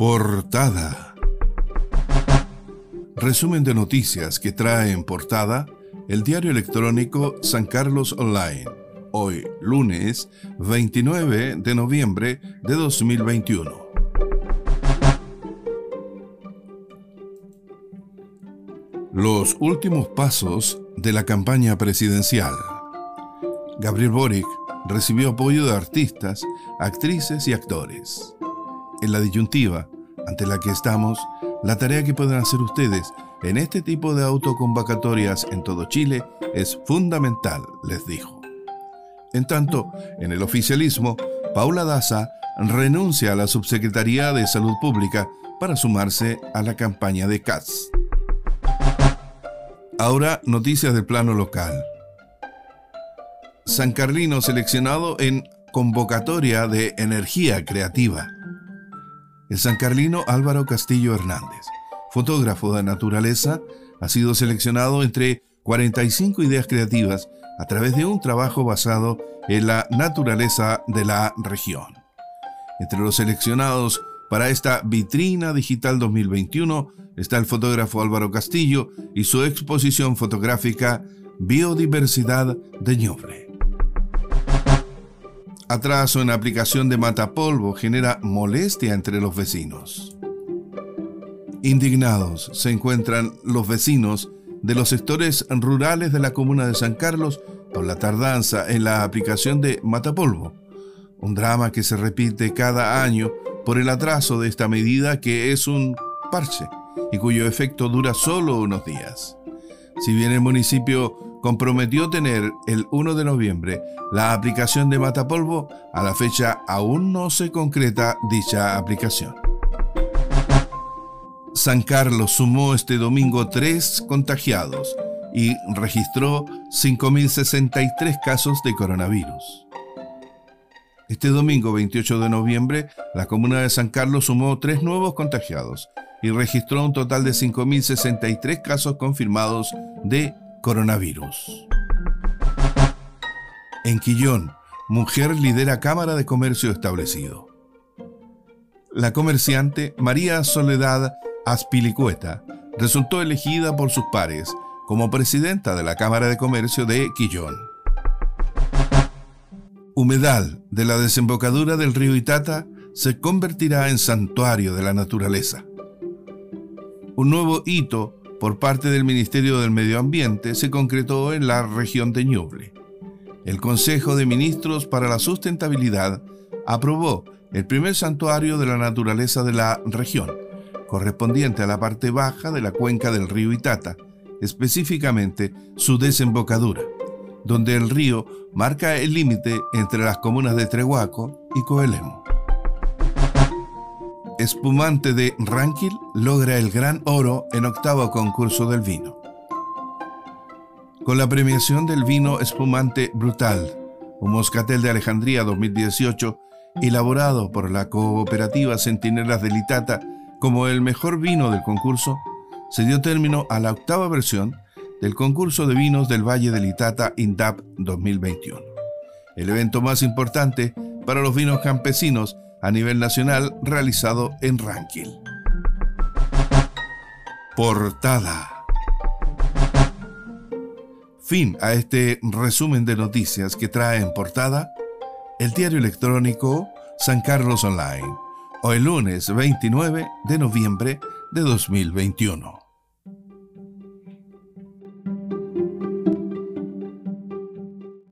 Portada. Resumen de noticias que trae en portada el diario electrónico San Carlos Online. Hoy, lunes 29 de noviembre de 2021. Los últimos pasos de la campaña presidencial. Gabriel Boric recibió apoyo de artistas, actrices y actores en la disyuntiva ante la que estamos, la tarea que pueden hacer ustedes en este tipo de autoconvocatorias en todo Chile es fundamental, les dijo. En tanto, en el oficialismo, Paula Daza renuncia a la Subsecretaría de Salud Pública para sumarse a la campaña de CATS. Ahora, noticias del plano local. San Carlino seleccionado en convocatoria de energía creativa el sancarlino Álvaro Castillo Hernández, fotógrafo de naturaleza, ha sido seleccionado entre 45 ideas creativas a través de un trabajo basado en la naturaleza de la región. Entre los seleccionados para esta vitrina digital 2021 está el fotógrafo Álvaro Castillo y su exposición fotográfica Biodiversidad de Ñoble. Atraso en la aplicación de matapolvo genera molestia entre los vecinos. Indignados se encuentran los vecinos de los sectores rurales de la comuna de San Carlos por la tardanza en la aplicación de matapolvo, un drama que se repite cada año por el atraso de esta medida que es un parche y cuyo efecto dura solo unos días. Si bien el municipio comprometió tener el 1 de noviembre la aplicación de matapolvo, a la fecha aún no se concreta dicha aplicación. San Carlos sumó este domingo tres contagiados y registró 5.063 casos de coronavirus. Este domingo 28 de noviembre, la comuna de San Carlos sumó tres nuevos contagiados y registró un total de 5.063 casos confirmados de coronavirus. En Quillón, mujer lidera Cámara de Comercio establecido. La comerciante María Soledad Aspilicueta resultó elegida por sus pares como presidenta de la Cámara de Comercio de Quillón. Humedal de la desembocadura del río Itata se convertirá en santuario de la naturaleza. Un nuevo hito por parte del Ministerio del Medio Ambiente se concretó en la región de Ñuble. El Consejo de Ministros para la Sustentabilidad aprobó el primer santuario de la naturaleza de la región, correspondiente a la parte baja de la cuenca del río Itata, específicamente su desembocadura, donde el río marca el límite entre las comunas de Trehuaco y Coelemo espumante de Ranquil logra el gran oro en octavo concurso del vino. Con la premiación del vino espumante Brutal, un moscatel de Alejandría 2018, elaborado por la cooperativa Centinelas de Litata como el mejor vino del concurso, se dio término a la octava versión del concurso de vinos del Valle de Litata INDAP 2021, el evento más importante para los vinos campesinos a nivel nacional realizado en Rankin. Portada. Fin a este resumen de noticias que trae en portada el diario electrónico San Carlos Online, hoy lunes 29 de noviembre de 2021.